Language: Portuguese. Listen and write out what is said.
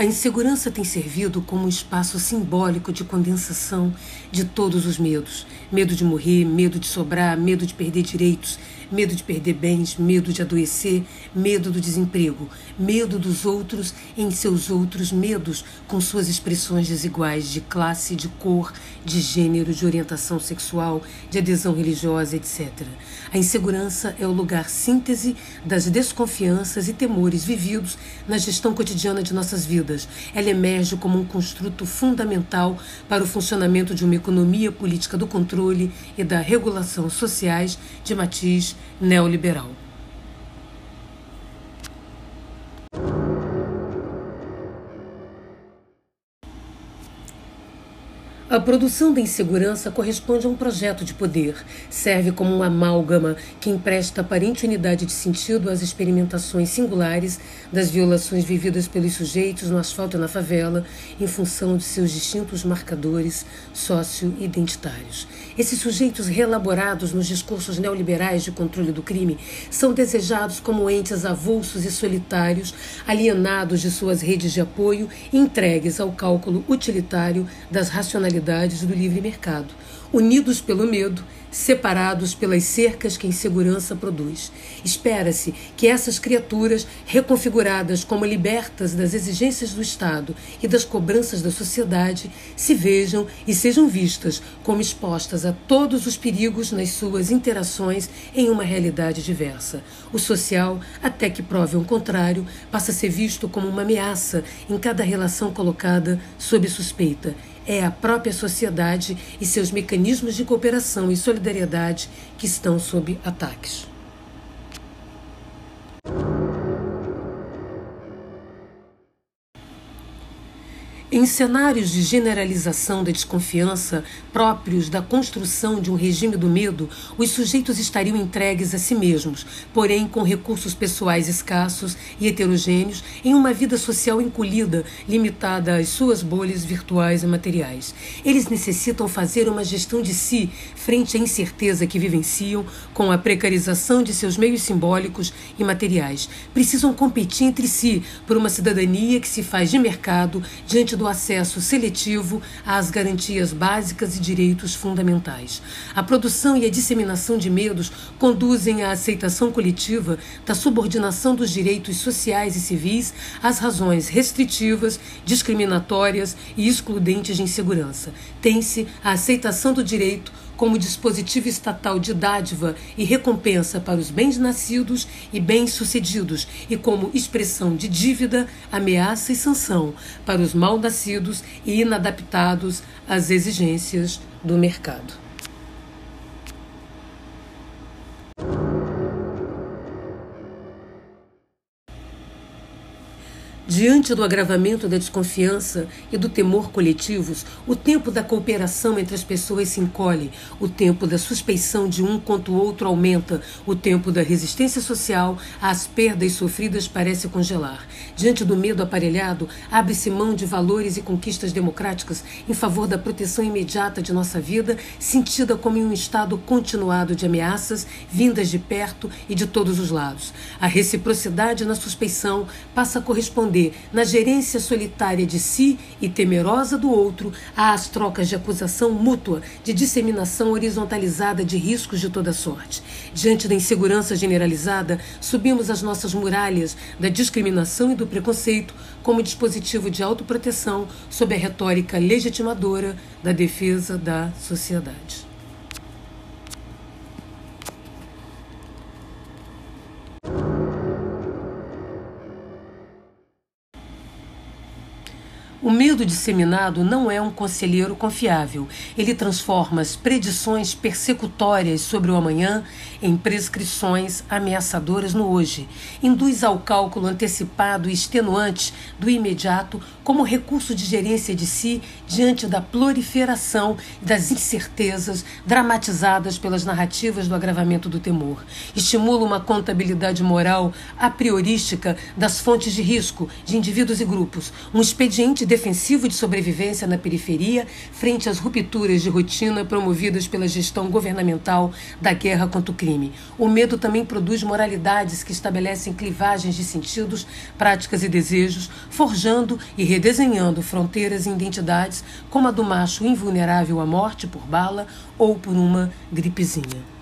A insegurança tem servido como um espaço simbólico de condensação de todos os medos: medo de morrer, medo de sobrar, medo de perder direitos, medo de perder bens, medo de adoecer, medo do desemprego, medo dos outros em seus outros medos, com suas expressões desiguais de classe, de cor, de gênero, de orientação sexual, de adesão religiosa, etc. A insegurança é o lugar síntese das desconfianças e temores vividos na gestão cotidiana de nossas vidas. Ela emerge como um construto fundamental para o funcionamento de uma economia política do controle e da regulação sociais de matiz neoliberal. A produção da insegurança corresponde a um projeto de poder. Serve como uma amálgama que empresta aparente unidade de sentido às experimentações singulares das violações vividas pelos sujeitos no asfalto e na favela, em função de seus distintos marcadores socio-identitários. Esses sujeitos reelaborados nos discursos neoliberais de controle do crime são desejados como entes avulsos e solitários, alienados de suas redes de apoio e entregues ao cálculo utilitário das racionalidades do livre mercado, unidos pelo medo, separados pelas cercas que a insegurança produz. Espera-se que essas criaturas, reconfiguradas como libertas das exigências do Estado e das cobranças da sociedade, se vejam e sejam vistas como expostas a todos os perigos nas suas interações em uma realidade diversa. O social, até que prove o contrário, passa a ser visto como uma ameaça em cada relação colocada sob suspeita é a própria sociedade e seus mecanismos de cooperação e solidariedade que estão sob ataques. Em cenários de generalização da desconfiança próprios da construção de um regime do medo, os sujeitos estariam entregues a si mesmos, porém com recursos pessoais escassos e heterogêneos, em uma vida social encolhida, limitada às suas bolhas virtuais e materiais. Eles necessitam fazer uma gestão de si frente à incerteza que vivenciam com a precarização de seus meios simbólicos e materiais. Precisam competir entre si por uma cidadania que se faz de mercado diante do acesso seletivo às garantias básicas e direitos fundamentais. A produção e a disseminação de medos conduzem à aceitação coletiva da subordinação dos direitos sociais e civis às razões restritivas, discriminatórias e excludentes de insegurança. Tem-se a aceitação do direito como dispositivo estatal de dádiva e recompensa para os bens nascidos e bem-sucedidos, e como expressão de dívida, ameaça e sanção para os mal-nascidos e inadaptados às exigências do mercado. Diante do agravamento da desconfiança e do temor coletivos, o tempo da cooperação entre as pessoas se encolhe, o tempo da suspeição de um contra o outro aumenta, o tempo da resistência social às perdas sofridas parece congelar. Diante do medo aparelhado, abre-se mão de valores e conquistas democráticas em favor da proteção imediata de nossa vida, sentida como em um estado continuado de ameaças vindas de perto e de todos os lados. A reciprocidade na suspeição passa a corresponder na gerência solitária de si e temerosa do outro, às trocas de acusação mútua, de disseminação horizontalizada de riscos de toda sorte. Diante da insegurança generalizada, subimos as nossas muralhas da discriminação e do preconceito como dispositivo de autoproteção sob a retórica legitimadora da defesa da sociedade. O medo disseminado não é um conselheiro confiável. Ele transforma as predições persecutórias sobre o amanhã em prescrições ameaçadoras no hoje. Induz ao cálculo antecipado e extenuante do imediato como recurso de gerência de si diante da proliferação das incertezas dramatizadas pelas narrativas do agravamento do temor. Estimula uma contabilidade moral a priorística das fontes de risco de indivíduos e grupos, um expediente defensivo de sobrevivência na periferia frente às rupturas de rotina promovidas pela gestão governamental da guerra contra o crime. O medo também produz moralidades que estabelecem clivagens de sentidos, práticas e desejos, forjando e redesenhando fronteiras e identidades, como a do macho invulnerável à morte por bala ou por uma gripezinha.